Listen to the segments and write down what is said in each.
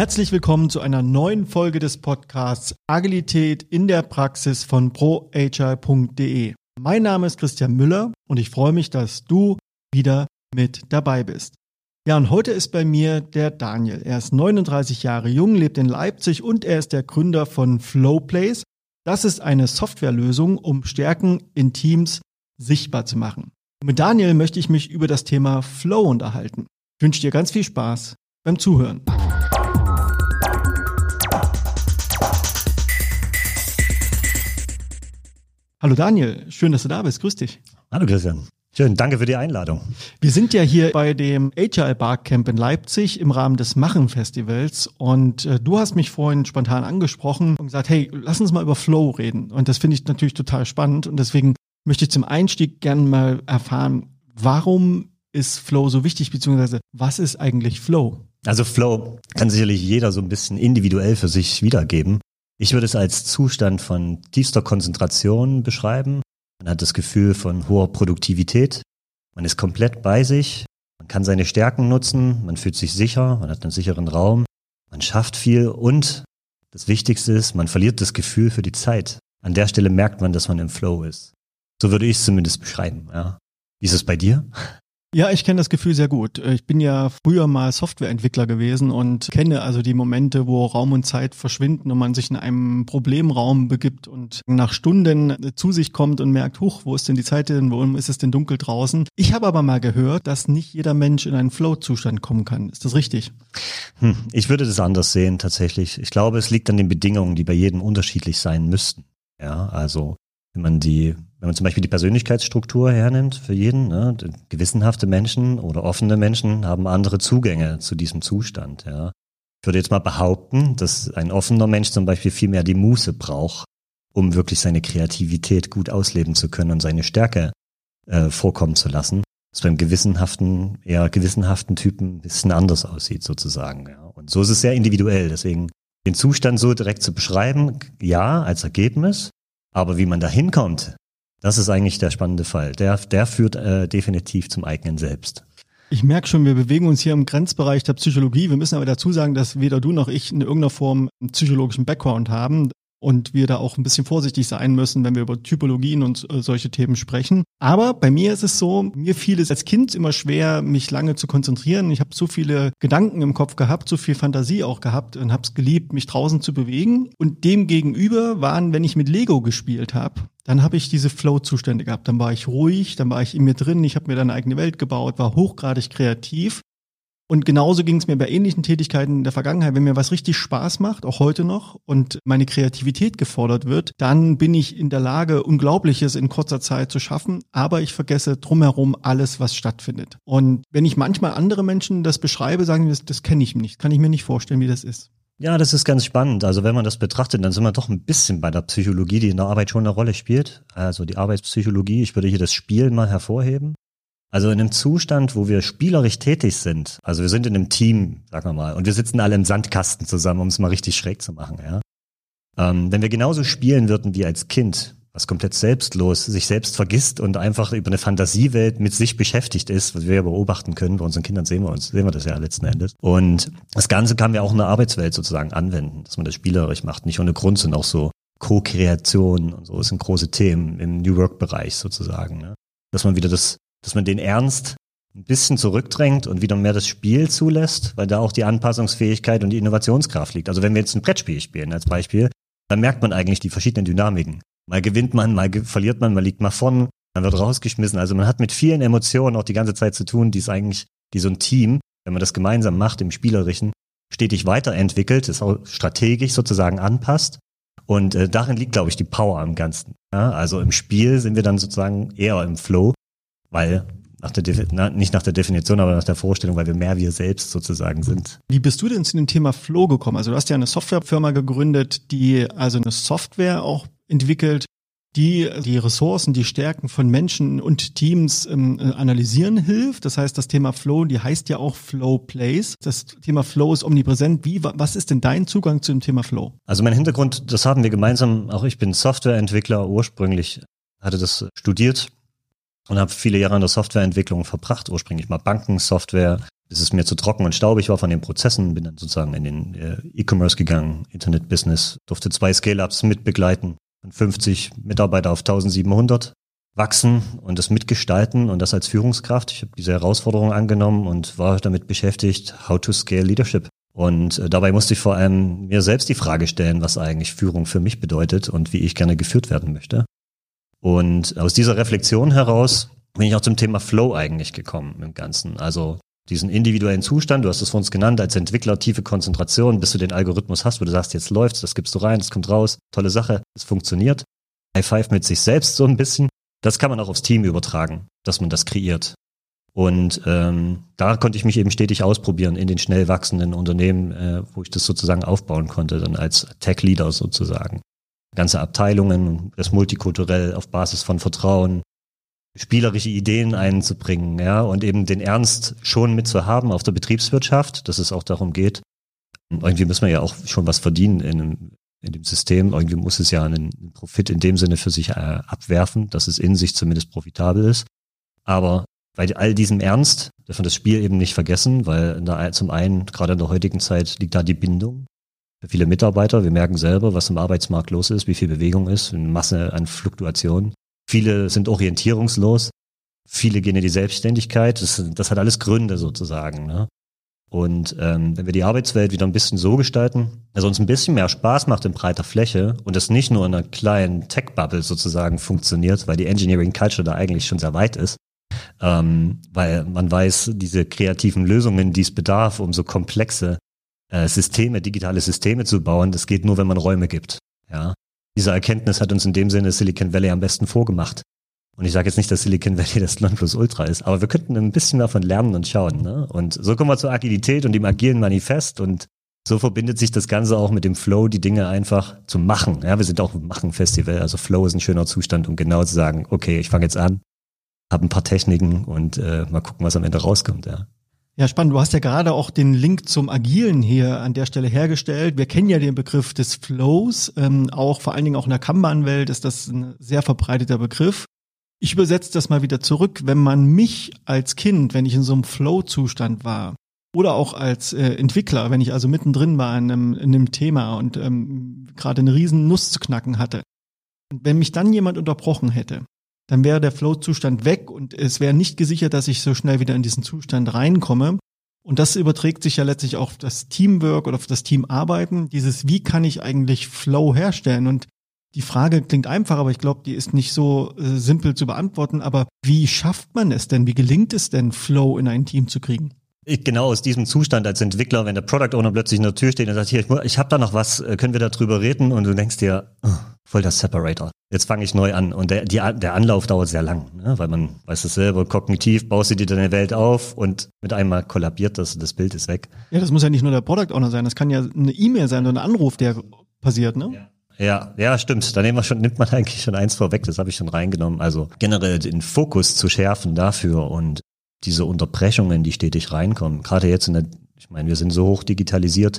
Herzlich willkommen zu einer neuen Folge des Podcasts Agilität in der Praxis von proagile.de. Mein Name ist Christian Müller und ich freue mich, dass du wieder mit dabei bist. Ja, und heute ist bei mir der Daniel. Er ist 39 Jahre jung, lebt in Leipzig und er ist der Gründer von Flowplace. Das ist eine Softwarelösung, um Stärken in Teams sichtbar zu machen. Und mit Daniel möchte ich mich über das Thema Flow unterhalten. Ich wünsche dir ganz viel Spaß beim Zuhören. Hallo Daniel, schön, dass du da bist. Grüß dich. Hallo Christian. Schön, danke für die Einladung. Wir sind ja hier bei dem Agile Barcamp in Leipzig im Rahmen des Machen Festivals und äh, du hast mich vorhin spontan angesprochen und gesagt, hey, lass uns mal über Flow reden. Und das finde ich natürlich total spannend und deswegen möchte ich zum Einstieg gerne mal erfahren, warum ist Flow so wichtig, beziehungsweise was ist eigentlich Flow? Also Flow kann sicherlich jeder so ein bisschen individuell für sich wiedergeben. Ich würde es als Zustand von tiefster Konzentration beschreiben. Man hat das Gefühl von hoher Produktivität. Man ist komplett bei sich. Man kann seine Stärken nutzen. Man fühlt sich sicher. Man hat einen sicheren Raum. Man schafft viel und das Wichtigste ist, man verliert das Gefühl für die Zeit. An der Stelle merkt man, dass man im Flow ist. So würde ich es zumindest beschreiben. Ja. Wie ist es bei dir? Ja, ich kenne das Gefühl sehr gut. Ich bin ja früher mal Softwareentwickler gewesen und kenne also die Momente, wo Raum und Zeit verschwinden und man sich in einem Problemraum begibt und nach Stunden zu sich kommt und merkt, huch, wo ist denn die Zeit denn, wo ist es denn dunkel draußen? Ich habe aber mal gehört, dass nicht jeder Mensch in einen Flow-Zustand kommen kann. Ist das richtig? Hm, ich würde das anders sehen tatsächlich. Ich glaube, es liegt an den Bedingungen, die bei jedem unterschiedlich sein müssten. Ja, also wenn man die wenn man zum Beispiel die Persönlichkeitsstruktur hernimmt für jeden, ne, gewissenhafte Menschen oder offene Menschen haben andere Zugänge zu diesem Zustand. Ja. Ich würde jetzt mal behaupten, dass ein offener Mensch zum Beispiel viel mehr die Muße braucht, um wirklich seine Kreativität gut ausleben zu können und seine Stärke äh, vorkommen zu lassen. Das beim gewissenhaften, eher gewissenhaften Typen ein bisschen anders aussieht sozusagen. Ja. Und so ist es sehr individuell. Deswegen den Zustand so direkt zu beschreiben, ja, als Ergebnis. Aber wie man da hinkommt, das ist eigentlich der spannende Fall. Der, der führt äh, definitiv zum eigenen Selbst. Ich merke schon, wir bewegen uns hier im Grenzbereich der Psychologie. Wir müssen aber dazu sagen, dass weder du noch ich in irgendeiner Form einen psychologischen Background haben und wir da auch ein bisschen vorsichtig sein müssen, wenn wir über Typologien und äh, solche Themen sprechen. Aber bei mir ist es so, mir fiel es als Kind immer schwer, mich lange zu konzentrieren. Ich habe so viele Gedanken im Kopf gehabt, so viel Fantasie auch gehabt und habe es geliebt, mich draußen zu bewegen. Und dem gegenüber waren, wenn ich mit Lego gespielt habe, dann habe ich diese Flow-Zustände gehabt. Dann war ich ruhig, dann war ich in mir drin, ich habe mir dann eine eigene Welt gebaut, war hochgradig kreativ und genauso ging es mir bei ähnlichen Tätigkeiten in der Vergangenheit. Wenn mir was richtig Spaß macht, auch heute noch, und meine Kreativität gefordert wird, dann bin ich in der Lage, Unglaubliches in kurzer Zeit zu schaffen, aber ich vergesse drumherum alles, was stattfindet. Und wenn ich manchmal andere Menschen das beschreibe, sagen die, das, das kenne ich nicht, kann ich mir nicht vorstellen, wie das ist. Ja, das ist ganz spannend. Also wenn man das betrachtet, dann sind wir doch ein bisschen bei der Psychologie, die in der Arbeit schon eine Rolle spielt. Also die Arbeitspsychologie. Ich würde hier das Spiel mal hervorheben. Also in einem Zustand, wo wir spielerisch tätig sind, also wir sind in einem Team, sagen wir mal, und wir sitzen alle im Sandkasten zusammen, um es mal richtig schräg zu machen, ja. Ähm, wenn wir genauso spielen würden wie als Kind, was komplett selbstlos sich selbst vergisst und einfach über eine Fantasiewelt mit sich beschäftigt ist, was wir ja beobachten können, bei unseren Kindern sehen wir uns, sehen wir das ja letzten Endes. Und das Ganze kann wir auch in der Arbeitswelt sozusagen anwenden, dass man das spielerisch macht, nicht ohne Grund sind auch so Co-Kreation und so, das sind große Themen im New Work-Bereich sozusagen, ne? dass man wieder das dass man den Ernst ein bisschen zurückdrängt und wieder mehr das Spiel zulässt, weil da auch die Anpassungsfähigkeit und die Innovationskraft liegt. Also wenn wir jetzt ein Brettspiel spielen als Beispiel, dann merkt man eigentlich die verschiedenen Dynamiken. Mal gewinnt man, mal verliert man, mal liegt mal vorn, man wird rausgeschmissen. Also man hat mit vielen Emotionen auch die ganze Zeit zu tun, die ist eigentlich, die so ein Team, wenn man das gemeinsam macht im Spielerischen, stetig weiterentwickelt, ist auch strategisch sozusagen anpasst. Und äh, darin liegt, glaube ich, die Power am Ganzen. Ja, also im Spiel sind wir dann sozusagen eher im Flow weil nach der na, nicht nach der Definition, aber nach der Vorstellung, weil wir mehr wir selbst sozusagen sind. Wie bist du denn zu dem Thema Flow gekommen? Also du hast ja eine Softwarefirma gegründet, die also eine Software auch entwickelt, die die Ressourcen, die Stärken von Menschen und Teams ähm, äh, analysieren hilft. Das heißt, das Thema Flow, die heißt ja auch Flow Plays. Das Thema Flow ist omnipräsent. Wie, was ist denn dein Zugang zu dem Thema Flow? Also mein Hintergrund, das haben wir gemeinsam, auch ich bin Softwareentwickler ursprünglich, hatte das studiert und habe viele Jahre in der Softwareentwicklung verbracht, ursprünglich mal Bankensoftware, es mir zu trocken und staubig war von den Prozessen, bin dann sozusagen in den äh, E-Commerce gegangen, Internet-Business, durfte zwei Scale-Ups mitbegleiten, von 50 Mitarbeiter auf 1700 wachsen und das mitgestalten und das als Führungskraft. Ich habe diese Herausforderung angenommen und war damit beschäftigt, how to scale leadership. Und äh, dabei musste ich vor allem mir selbst die Frage stellen, was eigentlich Führung für mich bedeutet und wie ich gerne geführt werden möchte. Und aus dieser Reflexion heraus bin ich auch zum Thema Flow eigentlich gekommen im Ganzen. Also diesen individuellen Zustand, du hast es vor uns genannt, als Entwickler tiefe Konzentration, bis du den Algorithmus hast, wo du sagst, jetzt läuft's, das gibst du rein, das kommt raus, tolle Sache, es funktioniert. High Five mit sich selbst so ein bisschen. Das kann man auch aufs Team übertragen, dass man das kreiert. Und ähm, da konnte ich mich eben stetig ausprobieren in den schnell wachsenden Unternehmen, äh, wo ich das sozusagen aufbauen konnte, dann als Tech-Leader sozusagen. Ganze Abteilungen, das multikulturell auf Basis von Vertrauen, spielerische Ideen einzubringen, ja, und eben den Ernst schon mitzuhaben auf der Betriebswirtschaft, dass es auch darum geht. Irgendwie müssen wir ja auch schon was verdienen in, in dem System. Irgendwie muss es ja einen Profit in dem Sinne für sich äh, abwerfen, dass es in sich zumindest profitabel ist. Aber bei all diesem Ernst dürfen wir das Spiel eben nicht vergessen, weil da zum einen, gerade in der heutigen Zeit, liegt da die Bindung viele Mitarbeiter. Wir merken selber, was im Arbeitsmarkt los ist, wie viel Bewegung ist, eine Masse an Fluktuationen. Viele sind orientierungslos. Viele gehen in die Selbstständigkeit. Das, das hat alles Gründe sozusagen. Ne? Und ähm, wenn wir die Arbeitswelt wieder ein bisschen so gestalten, dass uns ein bisschen mehr Spaß macht in breiter Fläche und es nicht nur in einer kleinen Tech-Bubble sozusagen funktioniert, weil die Engineering Culture da eigentlich schon sehr weit ist, ähm, weil man weiß, diese kreativen Lösungen, die es bedarf, um so komplexe äh, Systeme, digitale Systeme zu bauen, das geht nur, wenn man Räume gibt. Ja, diese Erkenntnis hat uns in dem Sinne Silicon Valley am besten vorgemacht. Und ich sage jetzt nicht, dass Silicon Valley das Nonplusultra ist, aber wir könnten ein bisschen davon lernen und schauen. Ne? Und so kommen wir zur Agilität und dem agilen Manifest und so verbindet sich das Ganze auch mit dem Flow, die Dinge einfach zu machen. Ja, wir sind auch ein Machen-Festival, also Flow ist ein schöner Zustand, um genau zu sagen, okay, ich fange jetzt an, habe ein paar Techniken und äh, mal gucken, was am Ende rauskommt. Ja. Ja, spannend. Du hast ja gerade auch den Link zum Agilen hier an der Stelle hergestellt. Wir kennen ja den Begriff des Flows. Ähm, auch vor allen Dingen auch in der Kanban-Welt ist das ein sehr verbreiteter Begriff. Ich übersetze das mal wieder zurück. Wenn man mich als Kind, wenn ich in so einem Flow-Zustand war, oder auch als äh, Entwickler, wenn ich also mittendrin war in einem, in einem Thema und ähm, gerade eine riesen Nuss zu knacken hatte, wenn mich dann jemand unterbrochen hätte, dann wäre der Flow-Zustand weg und es wäre nicht gesichert, dass ich so schnell wieder in diesen Zustand reinkomme. Und das überträgt sich ja letztlich auch auf das Teamwork oder auf das Teamarbeiten. Dieses, wie kann ich eigentlich Flow herstellen? Und die Frage klingt einfach, aber ich glaube, die ist nicht so äh, simpel zu beantworten. Aber wie schafft man es denn? Wie gelingt es denn, Flow in ein Team zu kriegen? Ich, genau aus diesem Zustand als Entwickler, wenn der Product Owner plötzlich in der Tür steht und sagt, hier, ich, habe da noch was, äh, können wir da drüber reden? Und du denkst dir, oh, voll das Separator. Jetzt fange ich neu an. Und der, die, der Anlauf dauert sehr lang, ne? weil man weiß es selber, kognitiv baust du dir deine Welt auf und mit einmal kollabiert das und das Bild ist weg. Ja, das muss ja nicht nur der Product Owner sein, das kann ja eine E-Mail sein oder ein Anruf, der passiert, ne? Ja. Ja, ja, stimmt. Da nehmen wir schon, nimmt man eigentlich schon eins vorweg, das habe ich schon reingenommen. Also generell den Fokus zu schärfen dafür und diese Unterbrechungen, die stetig reinkommen. Gerade jetzt in der, ich meine, wir sind so hoch digitalisiert.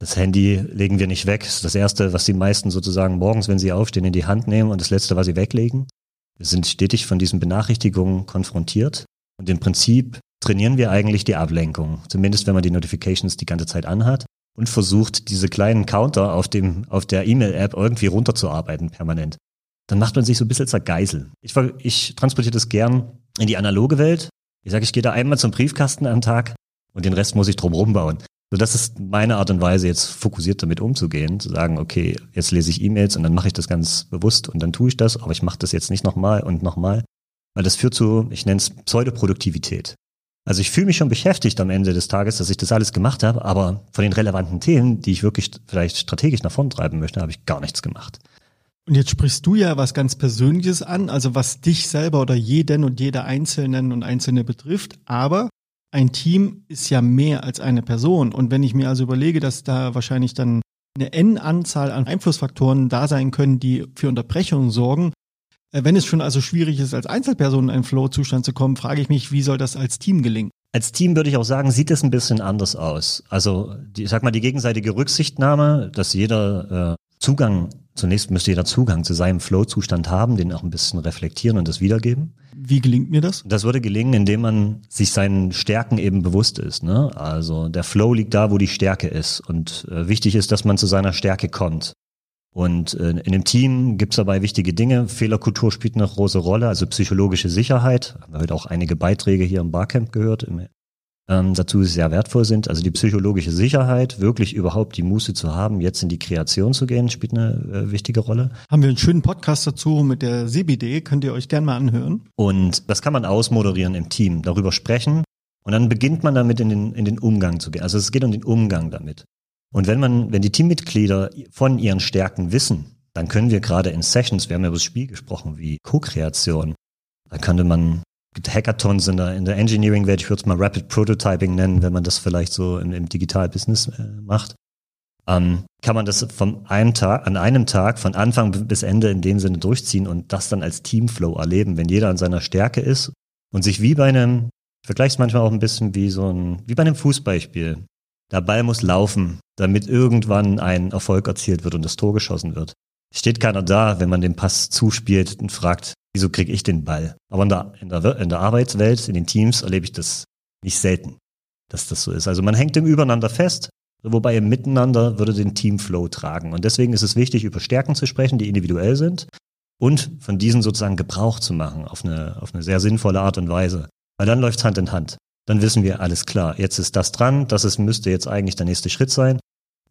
Das Handy legen wir nicht weg. Das ist das erste, was die meisten sozusagen morgens, wenn sie aufstehen, in die Hand nehmen und das letzte, was sie weglegen. Wir sind stetig von diesen Benachrichtigungen konfrontiert. Und im Prinzip trainieren wir eigentlich die Ablenkung. Zumindest wenn man die Notifications die ganze Zeit anhat und versucht, diese kleinen Counter auf dem, auf der E-Mail-App irgendwie runterzuarbeiten permanent. Dann macht man sich so ein bisschen zur Geisel. Ich, ich transportiere das gern in die analoge Welt. Ich sage, ich gehe da einmal zum Briefkasten am Tag und den Rest muss ich drum rumbauen. So, das ist meine Art und Weise, jetzt fokussiert damit umzugehen, zu sagen, okay, jetzt lese ich E-Mails und dann mache ich das ganz bewusst und dann tue ich das, aber ich mache das jetzt nicht nochmal und nochmal, weil das führt zu, ich nenne es Pseudoproduktivität. Also ich fühle mich schon beschäftigt am Ende des Tages, dass ich das alles gemacht habe, aber von den relevanten Themen, die ich wirklich vielleicht strategisch nach vorn treiben möchte, habe ich gar nichts gemacht. Und jetzt sprichst du ja was ganz Persönliches an, also was dich selber oder jeden und jeder Einzelnen und Einzelne betrifft. Aber ein Team ist ja mehr als eine Person. Und wenn ich mir also überlege, dass da wahrscheinlich dann eine N-Anzahl an Einflussfaktoren da sein können, die für Unterbrechungen sorgen, äh, wenn es schon also schwierig ist, als Einzelperson in einen Flow-Zustand zu kommen, frage ich mich, wie soll das als Team gelingen? Als Team würde ich auch sagen, sieht es ein bisschen anders aus. Also, die, ich sag mal, die gegenseitige Rücksichtnahme, dass jeder äh, Zugang, zunächst müsste jeder Zugang zu seinem Flow-Zustand haben, den auch ein bisschen reflektieren und das wiedergeben. Wie gelingt mir das? Das würde gelingen, indem man sich seinen Stärken eben bewusst ist. Ne? Also der Flow liegt da, wo die Stärke ist. Und äh, wichtig ist, dass man zu seiner Stärke kommt. Und äh, in dem Team gibt es dabei wichtige Dinge. Fehlerkultur spielt eine große Rolle, also psychologische Sicherheit. Haben wir heute auch einige Beiträge hier im Barcamp gehört, im, ähm, dazu sehr wertvoll sind. Also die psychologische Sicherheit, wirklich überhaupt die Muße zu haben, jetzt in die Kreation zu gehen, spielt eine äh, wichtige Rolle. Haben wir einen schönen Podcast dazu mit der CBD, könnt ihr euch gerne mal anhören. Und das kann man ausmoderieren im Team, darüber sprechen. Und dann beginnt man damit in den, in den Umgang zu gehen. Also es geht um den Umgang damit. Und wenn man, wenn die Teammitglieder von ihren Stärken wissen, dann können wir gerade in Sessions, wir haben ja über das Spiel gesprochen, wie Co-Kreation, da könnte man Hackathons in der, in der Engineering-Welt, ich würde es mal Rapid Prototyping nennen, wenn man das vielleicht so im, im Digital-Business äh, macht, ähm, kann man das von einem Tag, an einem Tag von Anfang bis Ende in dem Sinne durchziehen und das dann als Teamflow erleben, wenn jeder an seiner Stärke ist und sich wie bei einem, ich vergleiche es manchmal auch ein bisschen wie so ein, wie bei einem Fußballspiel. Der Ball muss laufen, damit irgendwann ein Erfolg erzielt wird und das Tor geschossen wird. Steht keiner da, wenn man den Pass zuspielt und fragt, wieso kriege ich den Ball? Aber in der, in, der, in der Arbeitswelt, in den Teams erlebe ich das nicht selten, dass das so ist. Also man hängt im Übereinander fest, wobei im Miteinander würde den Teamflow tragen. Und deswegen ist es wichtig, über Stärken zu sprechen, die individuell sind und von diesen sozusagen Gebrauch zu machen auf eine, auf eine sehr sinnvolle Art und Weise. Weil dann läuft Hand in Hand dann wissen wir, alles klar, jetzt ist das dran, das ist, müsste jetzt eigentlich der nächste Schritt sein.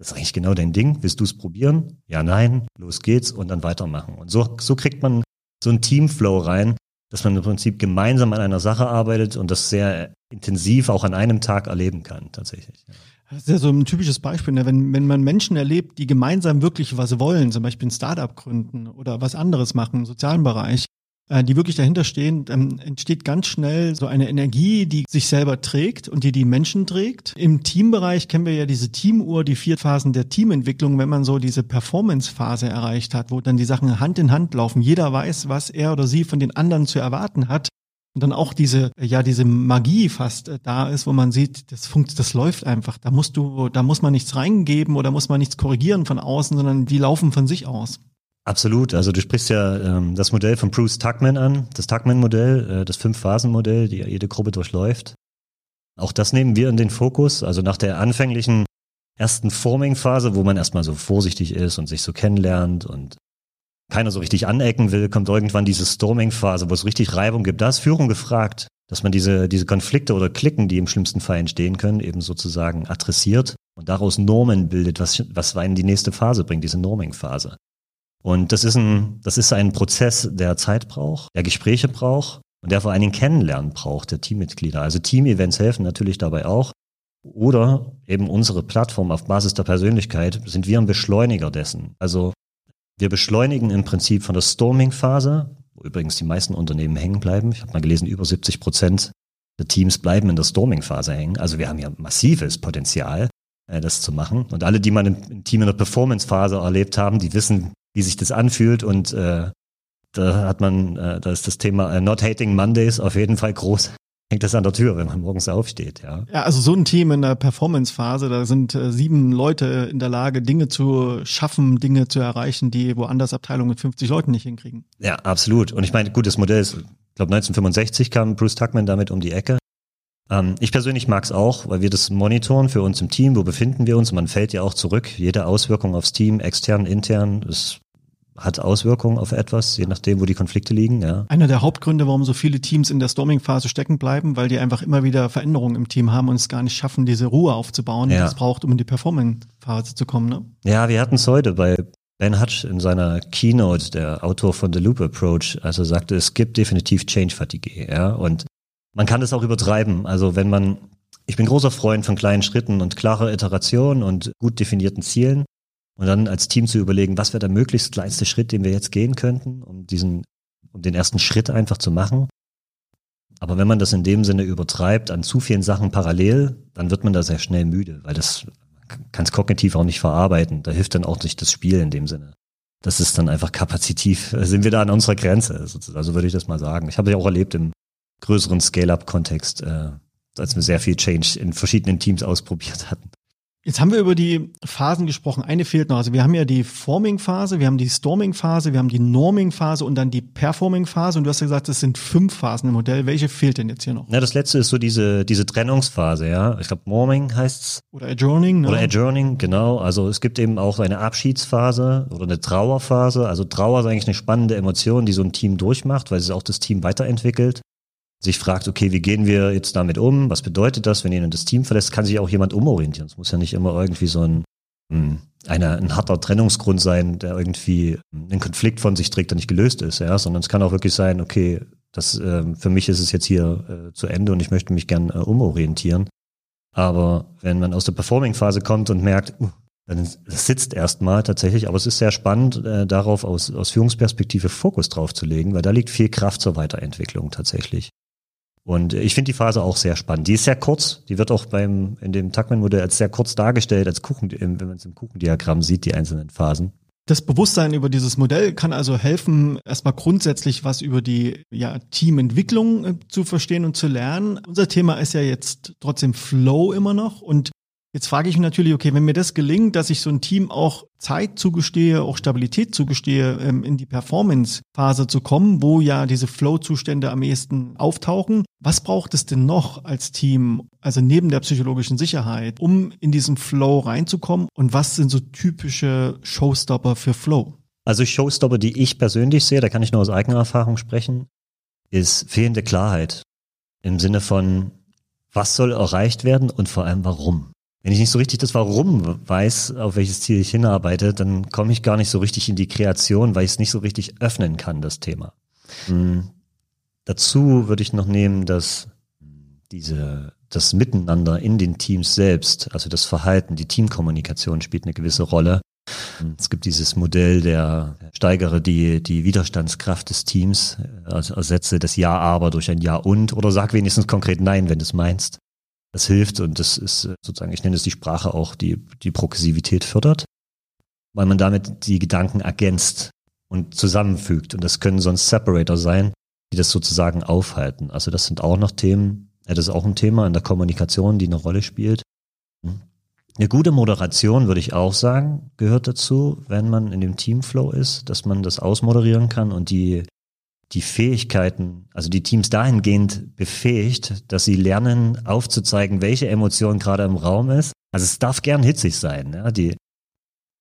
Das ist eigentlich genau dein Ding. Willst du es probieren? Ja, nein, los geht's und dann weitermachen. Und so, so kriegt man so ein Teamflow rein, dass man im Prinzip gemeinsam an einer Sache arbeitet und das sehr intensiv auch an einem Tag erleben kann, tatsächlich. Das ist ja so ein typisches Beispiel, ne? wenn, wenn man Menschen erlebt, die gemeinsam wirklich was wollen, zum Beispiel ein Startup gründen oder was anderes machen im sozialen Bereich, die wirklich dahinter stehen, dann entsteht ganz schnell so eine Energie, die sich selber trägt und die die Menschen trägt. Im Teambereich kennen wir ja diese Teamuhr, die vier Phasen der Teamentwicklung, wenn man so diese Performance-Phase erreicht hat, wo dann die Sachen Hand in Hand laufen. Jeder weiß, was er oder sie von den anderen zu erwarten hat. Und dann auch diese, ja, diese Magie fast äh, da ist, wo man sieht, das funkt, das läuft einfach. Da musst du, da muss man nichts reingeben oder muss man nichts korrigieren von außen, sondern die laufen von sich aus. Absolut. Also du sprichst ja ähm, das Modell von Bruce Tuckman an, das Tuckman-Modell, äh, das Fünf-Phasen-Modell, die jede Gruppe durchläuft. Auch das nehmen wir in den Fokus. Also nach der anfänglichen ersten Forming-Phase, wo man erstmal so vorsichtig ist und sich so kennenlernt und keiner so richtig anecken will, kommt irgendwann diese Storming-Phase, wo es richtig Reibung gibt. Da ist Führung gefragt, dass man diese, diese Konflikte oder Klicken, die im schlimmsten Fall entstehen können, eben sozusagen adressiert und daraus Normen bildet, was, was einen die nächste Phase bringt, diese Norming-Phase. Und das ist ein, das ist ein Prozess, der Zeit braucht, der Gespräche braucht und der vor allen Dingen Kennenlernen braucht, der Teammitglieder. Also Team-Events helfen natürlich dabei auch. Oder eben unsere Plattform auf Basis der Persönlichkeit sind wir ein Beschleuniger dessen. Also wir beschleunigen im Prinzip von der Storming-Phase, wo übrigens die meisten Unternehmen hängen bleiben. Ich habe mal gelesen, über 70 Prozent der Teams bleiben in der Storming-Phase hängen. Also wir haben ja massives Potenzial, äh, das zu machen. Und alle, die mal im Team in der Performance-Phase erlebt haben, die wissen, wie sich das anfühlt und äh, da hat man, äh, da ist das Thema äh, Not Hating Mondays auf jeden Fall groß. Hängt das an der Tür, wenn man morgens aufsteht, ja. Ja, also so ein Team in der Performance-Phase, da sind äh, sieben Leute in der Lage, Dinge zu schaffen, Dinge zu erreichen, die woanders Abteilungen mit 50 Leuten nicht hinkriegen. Ja, absolut. Und ich meine, gut, das Modell ist, ich glaube 1965 kam Bruce Tuckman damit um die Ecke. Ähm, ich persönlich mag es auch, weil wir das monitoren für uns im Team, wo befinden wir uns. Man fällt ja auch zurück. Jede Auswirkung aufs Team, extern, intern, es hat Auswirkungen auf etwas, je nachdem, wo die Konflikte liegen. Ja. Einer der Hauptgründe, warum so viele Teams in der Storming-Phase stecken bleiben, weil die einfach immer wieder Veränderungen im Team haben und es gar nicht schaffen, diese Ruhe aufzubauen, ja. die es braucht, um in die Performing-Phase zu kommen. Ne? Ja, wir hatten es heute bei Ben Hutch in seiner Keynote, der Autor von The Loop Approach, also sagte, es gibt definitiv Change Fatigue, ja, und man kann es auch übertreiben. Also wenn man, ich bin großer Freund von kleinen Schritten und klarer Iteration und gut definierten Zielen. Und dann als Team zu überlegen, was wäre der möglichst kleinste Schritt, den wir jetzt gehen könnten, um diesen, um den ersten Schritt einfach zu machen. Aber wenn man das in dem Sinne übertreibt an zu vielen Sachen parallel, dann wird man da sehr schnell müde, weil das kann es kognitiv auch nicht verarbeiten. Da hilft dann auch nicht das Spiel in dem Sinne. Das ist dann einfach kapazitiv, sind wir da an unserer Grenze. Also würde ich das mal sagen. Ich habe ja auch erlebt im größeren Scale-up-Kontext, äh, als wir sehr viel Change in verschiedenen Teams ausprobiert hatten. Jetzt haben wir über die Phasen gesprochen. Eine fehlt noch. Also wir haben ja die Forming-Phase, wir haben die Storming-Phase, wir haben die Norming-Phase und dann die Performing-Phase. Und du hast ja gesagt, es sind fünf Phasen im Modell. Welche fehlt denn jetzt hier noch? Ja, das letzte ist so diese, diese Trennungsphase, ja. Ich glaube, Norming heißt's. Oder Adjourning, ne? Oder Adjourning, genau. Also es gibt eben auch eine Abschiedsphase oder eine Trauerphase. Also Trauer ist eigentlich eine spannende Emotion, die so ein Team durchmacht, weil es auch das Team weiterentwickelt sich fragt, okay, wie gehen wir jetzt damit um? Was bedeutet das, wenn jemand das Team verlässt? Kann sich auch jemand umorientieren. Es muss ja nicht immer irgendwie so ein, hm, eine, ein harter Trennungsgrund sein, der irgendwie einen Konflikt von sich trägt, der nicht gelöst ist, ja, sondern es kann auch wirklich sein, okay, das äh, für mich ist es jetzt hier äh, zu Ende und ich möchte mich gern äh, umorientieren. Aber wenn man aus der Performing-Phase kommt und merkt, uh, dann sitzt erstmal tatsächlich, aber es ist sehr spannend, äh, darauf aus, aus Führungsperspektive Fokus drauf zu legen, weil da liegt viel Kraft zur Weiterentwicklung tatsächlich. Und ich finde die Phase auch sehr spannend. Die ist sehr kurz. Die wird auch beim, in dem Tuckman-Modell als sehr kurz dargestellt, als Kuchen, wenn man es im Kuchendiagramm sieht, die einzelnen Phasen. Das Bewusstsein über dieses Modell kann also helfen, erstmal grundsätzlich was über die ja, Teamentwicklung äh, zu verstehen und zu lernen. Unser Thema ist ja jetzt trotzdem Flow immer noch und Jetzt frage ich mich natürlich, okay, wenn mir das gelingt, dass ich so ein Team auch Zeit zugestehe, auch Stabilität zugestehe, ähm, in die Performance-Phase zu kommen, wo ja diese Flow-Zustände am ehesten auftauchen, was braucht es denn noch als Team, also neben der psychologischen Sicherheit, um in diesen Flow reinzukommen? Und was sind so typische Showstopper für Flow? Also Showstopper, die ich persönlich sehe, da kann ich nur aus eigener Erfahrung sprechen, ist fehlende Klarheit im Sinne von, was soll erreicht werden und vor allem warum. Wenn ich nicht so richtig das Warum weiß, auf welches Ziel ich hinarbeite, dann komme ich gar nicht so richtig in die Kreation, weil ich es nicht so richtig öffnen kann, das Thema. Mhm. Dazu würde ich noch nehmen, dass diese, das Miteinander in den Teams selbst, also das Verhalten, die Teamkommunikation spielt eine gewisse Rolle. Es gibt dieses Modell der steigere die, die Widerstandskraft des Teams, also ersetze das Ja aber durch ein Ja und oder sag wenigstens konkret Nein, wenn du es meinst. Das hilft und das ist äh, sozusagen, ich nenne es die Sprache auch, die die Progressivität fördert, weil man damit die Gedanken ergänzt und zusammenfügt. Und das können sonst Separator sein, die das sozusagen aufhalten. Also das sind auch noch Themen, das ist auch ein Thema in der Kommunikation, die eine Rolle spielt. Hm. Eine gute Moderation, würde ich auch sagen, gehört dazu, wenn man in dem Teamflow ist, dass man das ausmoderieren kann und die die Fähigkeiten, also die Teams dahingehend befähigt, dass sie lernen, aufzuzeigen, welche Emotion gerade im Raum ist. Also es darf gern hitzig sein. Ja? Die,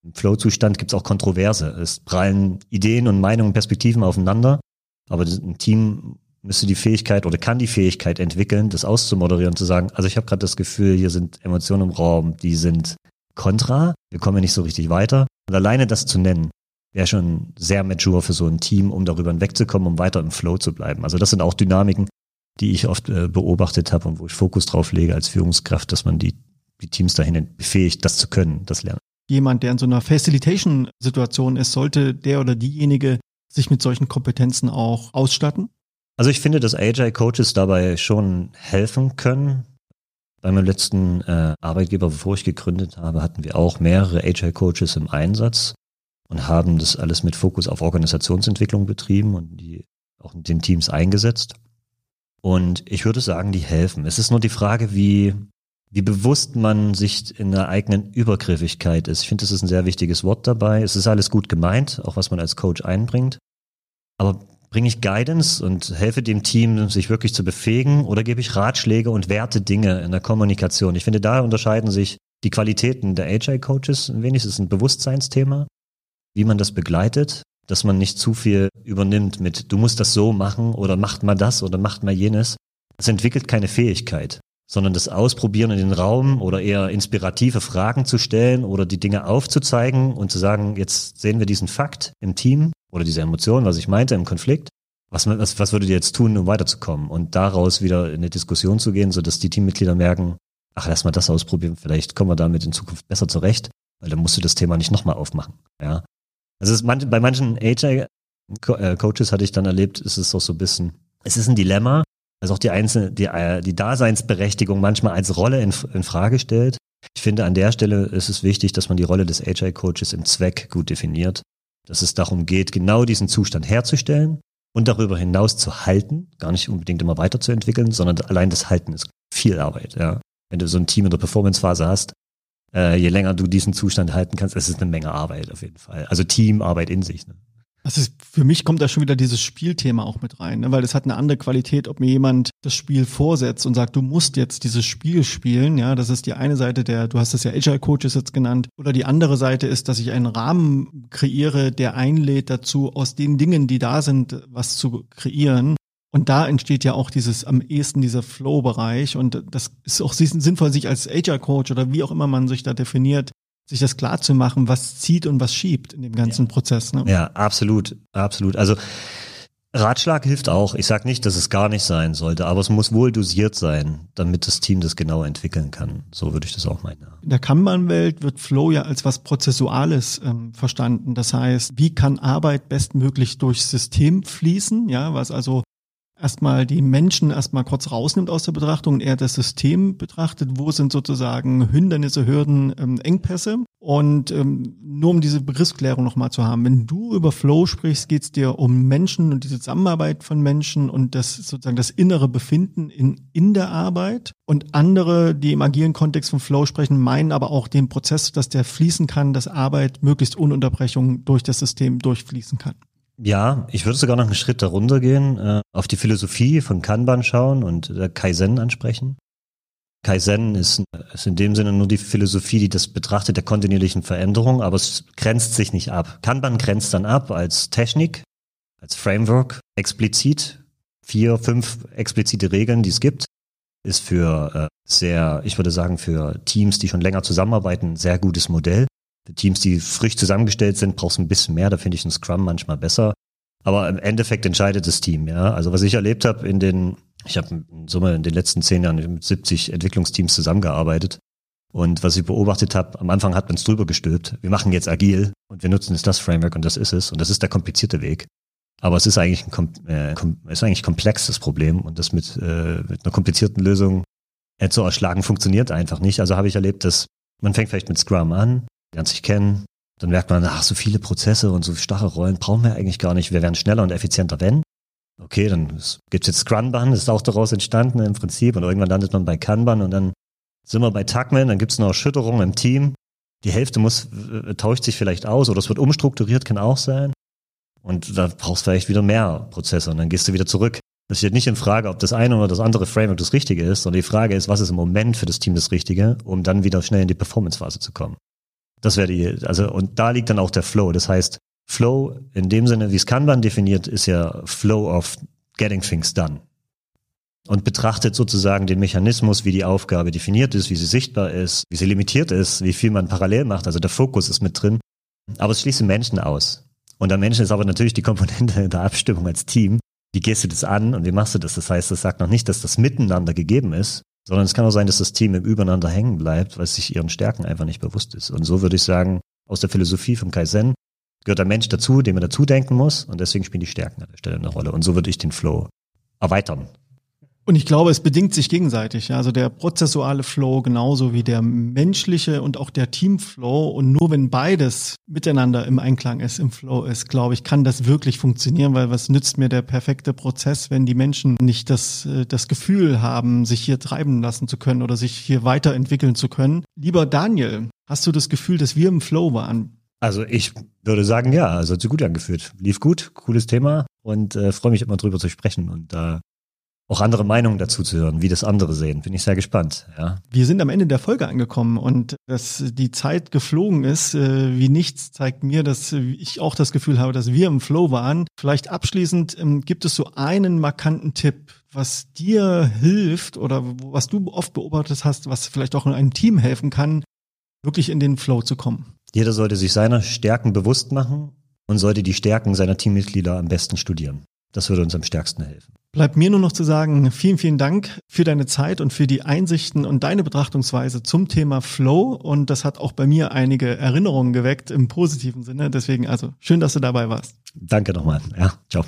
Im Flow-Zustand gibt es auch Kontroverse. Es prallen Ideen und Meinungen, Perspektiven aufeinander. Aber ein Team müsste die Fähigkeit oder kann die Fähigkeit entwickeln, das auszumoderieren, zu sagen, also ich habe gerade das Gefühl, hier sind Emotionen im Raum, die sind kontra, wir kommen nicht so richtig weiter. Und alleine das zu nennen, wäre schon sehr mature für so ein Team, um darüber hinwegzukommen, um weiter im Flow zu bleiben. Also das sind auch Dynamiken, die ich oft äh, beobachtet habe und wo ich Fokus drauf lege als Führungskraft, dass man die, die Teams dahin befähigt, das zu können, das lernen. Jemand, der in so einer Facilitation-Situation ist, sollte der oder diejenige sich mit solchen Kompetenzen auch ausstatten? Also ich finde, dass Agile-Coaches dabei schon helfen können. Bei meinem letzten äh, Arbeitgeber, bevor ich gegründet habe, hatten wir auch mehrere Agile-Coaches im Einsatz und haben das alles mit Fokus auf Organisationsentwicklung betrieben und die auch in den Teams eingesetzt. Und ich würde sagen, die helfen. Es ist nur die Frage, wie, wie bewusst man sich in der eigenen Übergriffigkeit ist. Ich finde, das ist ein sehr wichtiges Wort dabei. Es ist alles gut gemeint, auch was man als Coach einbringt. Aber bringe ich Guidance und helfe dem Team, sich wirklich zu befähigen oder gebe ich Ratschläge und werte Dinge in der Kommunikation? Ich finde, da unterscheiden sich die Qualitäten der HI-Coaches ein wenig. Es ist ein Bewusstseinsthema wie man das begleitet, dass man nicht zu viel übernimmt mit, du musst das so machen oder macht mal das oder macht mal jenes. Es entwickelt keine Fähigkeit, sondern das Ausprobieren in den Raum oder eher inspirative Fragen zu stellen oder die Dinge aufzuzeigen und zu sagen, jetzt sehen wir diesen Fakt im Team oder diese Emotion, was ich meinte, im Konflikt. Was, was, was würdet ihr jetzt tun, um weiterzukommen? Und daraus wieder in eine Diskussion zu gehen, sodass die Teammitglieder merken, ach, lass mal das ausprobieren, vielleicht kommen wir damit in Zukunft besser zurecht, weil dann musst du das Thema nicht nochmal aufmachen. Ja. Also manch, bei manchen HR-Coaches hatte ich dann erlebt, ist es auch so ein bisschen, es ist ein Dilemma, also auch die einzelne, die, äh, die Daseinsberechtigung manchmal als Rolle in, in Frage stellt. Ich finde, an der Stelle ist es wichtig, dass man die Rolle des HR-Coaches im Zweck gut definiert, dass es darum geht, genau diesen Zustand herzustellen und darüber hinaus zu halten, gar nicht unbedingt immer weiterzuentwickeln, sondern allein das Halten ist viel Arbeit, ja. Wenn du so ein Team in der Performance-Phase hast, Äh, je länger du diesen Zustand halten kannst, es ist eine Menge Arbeit auf jeden Fall. Also Teamarbeit in sich. Ne? Das ist, für mich kommt da schon wieder dieses Spielthema auch mit rein, ne? weil es hat eine andere Qualität, ob mir jemand das Spiel vorsetzt und sagt, du musst jetzt dieses Spiel spielen, ja, das ist die eine Seite der, du hast es ja Agile Coaches jetzt genannt, oder die andere Seite ist, dass ich einen Rahmen kreiere, der einlädt dazu, aus den Dingen, die da sind, was zu kreieren. Und da entsteht ja auch dieses am ehesten dieser Flow-Bereich und das ist auch sinnvoll, sich als Agile Coach oder wie auch immer man sich da definiert, sich das klar zu machen, was zieht und was schiebt in dem ganzen ja. Prozess. Ne? Ja, absolut, absolut. Also Ratschlag hilft auch. Ich sage nicht, dass es gar nicht sein sollte, aber es muss wohl dosiert sein, damit das Team das genau entwickeln kann. So würde ich das auch meinen. In der Kanban-Welt wird Flow ja als was Prozessuales ähm, verstanden. Das heißt, wie kann Arbeit bestmöglich durchs System fließen? Ja, was also erstmal die Menschen erstmal kurz rausnimmt aus der Betrachtung und eher das System betrachtet, wo sind sozusagen Hindernisse, Hürden, ähm, Engpässe. Und ähm, nur um diese Begriffsklärung nochmal zu haben, wenn du über Flow sprichst, geht es dir um Menschen und die Zusammenarbeit von Menschen und das sozusagen das innere Befinden in, in der Arbeit. Und andere, die im agilen Kontext von Flow sprechen, meinen aber auch den Prozess, dass der fließen kann, dass Arbeit möglichst ohne Unterbrechung durch das System durchfließen kann. Ja, ich würde sogar noch einen Schritt darunter gehen, äh, auf die Philosophie von Kanban schauen und äh, Kaizen ansprechen. Kaizen ist, ist in dem Sinne nur die Philosophie, die das betrachtet der kontinuierlichen Veränderung, aber es grenzt sich nicht ab. Kanban grenzt dann ab als Technik, als Framework, explizit. Vier, fünf explizite Regeln, die es gibt, ist für äh, sehr, ich würde sagen, für Teams, die schon länger zusammenarbeiten, sehr gutes Modell. Teams, die frisch zusammengestellt sind, brauchst ein bisschen mehr. Da finde ich ein Scrum manchmal besser. Aber im Endeffekt entscheidet das Team, ja. Also was ich erlebt habe in den, ich habe in Summe in den letzten zehn Jahren mit 70 Entwicklungsteams zusammengearbeitet. Und was ich beobachtet habe, am Anfang hat man es drüber gestülpt. Wir machen jetzt agil und wir nutzen jetzt das Framework und das ist es. Und das ist der komplizierte Weg. Aber es ist eigentlich ein äh, ist eigentlich komplex, Problem. Und das mit, äh, mit einer komplizierten Lösung äh, zu erschlagen funktioniert einfach nicht. Also habe ich erlebt, dass man fängt vielleicht mit Scrum an, lernt sich kennen. Dann merkt man, ach, so viele Prozesse und so starre Rollen brauchen wir eigentlich gar nicht. Wir werden schneller und effizienter, wenn. Okay, dann gibt's jetzt Scrunban, das ist auch daraus entstanden im Prinzip. Und irgendwann landet man bei Kanban und dann sind wir bei Tagman, dann gibt's eine Erschütterung im Team. Die Hälfte muss, äh, tauscht sich vielleicht aus oder es wird umstrukturiert, kann auch sein. Und da brauchst du vielleicht wieder mehr Prozesse und dann gehst du wieder zurück. Das steht nicht in Frage, ob das eine oder das andere Framework das Richtige ist, sondern die Frage ist, was ist im Moment für das Team das Richtige, um dann wieder schnell in die Performance-Phase zu kommen. Das wäre die, also, und da liegt dann auch der Flow. Das heißt, Flow in dem Sinne, wie es Kanban definiert, ist ja Flow of getting things done. Und betrachtet sozusagen den Mechanismus, wie die Aufgabe definiert ist, wie sie sichtbar ist, wie sie limitiert ist, wie viel man parallel macht. Also der Fokus ist mit drin. Aber es schließt den Menschen aus. Und der Menschen ist aber natürlich die Komponente der Abstimmung als Team. Wie gehst du das an und wie machst du das? Das heißt, das sagt noch nicht, dass das miteinander gegeben ist, sondern es kann auch sein, dass das Team im Übereinander hängen bleibt, weil es sich ihren Stärken einfach nicht bewusst ist. Und so würde ich sagen, aus der Philosophie von Kaizen gehört der Mensch dazu, dem man dazu denken muss und deswegen spielen die Stärken an der Stelle eine Rolle. Und so würde ich den Flow erweitern. Und ich glaube, es bedingt sich gegenseitig. Ja? Also der prozessuale Flow genauso wie der menschliche und auch der Teamflow. Und nur wenn beides miteinander im Einklang ist, im Flow ist, glaube ich, kann das wirklich funktionieren, weil was nützt mir der perfekte Prozess, wenn die Menschen nicht das, äh, das Gefühl haben, sich hier treiben lassen zu können oder sich hier weiterentwickeln zu können. Lieber Daniel, hast du das Gefühl, dass wir im Flow waren? Also ich würde sagen, ja, also hat sich gut angefühlt. Lief gut, cooles Thema und äh, freue mich immer drüber zu sprechen und da auch andere Meinungen dazu zu hören, wie das andere sehen. Bin ich sehr gespannt. Ja. Wir sind am Ende der Folge angekommen und dass die Zeit geflogen ist, äh, wie nichts, zeigt mir, dass ich auch das Gefühl habe, dass wir im Flow waren. Vielleicht abschließend ähm, gibt es so einen markanten Tipp, was dir hilft oder was du oft beobachtet hast, was vielleicht auch in einem Team helfen kann, wirklich in den Flow zu kommen. Jeder sollte sich seiner Stärken bewusst machen und sollte die Stärken seiner Teammitglieder am besten studieren. Das würde uns am stärksten helfen. Bleibt mir nur noch zu sagen, vielen, vielen Dank für deine Zeit und für die Einsichten und deine Betrachtungsweise zum Thema Flow. Und das hat auch bei mir einige Erinnerungen geweckt im positiven Sinne. Deswegen also schön, dass du dabei warst. Danke nochmal. Ja, ciao.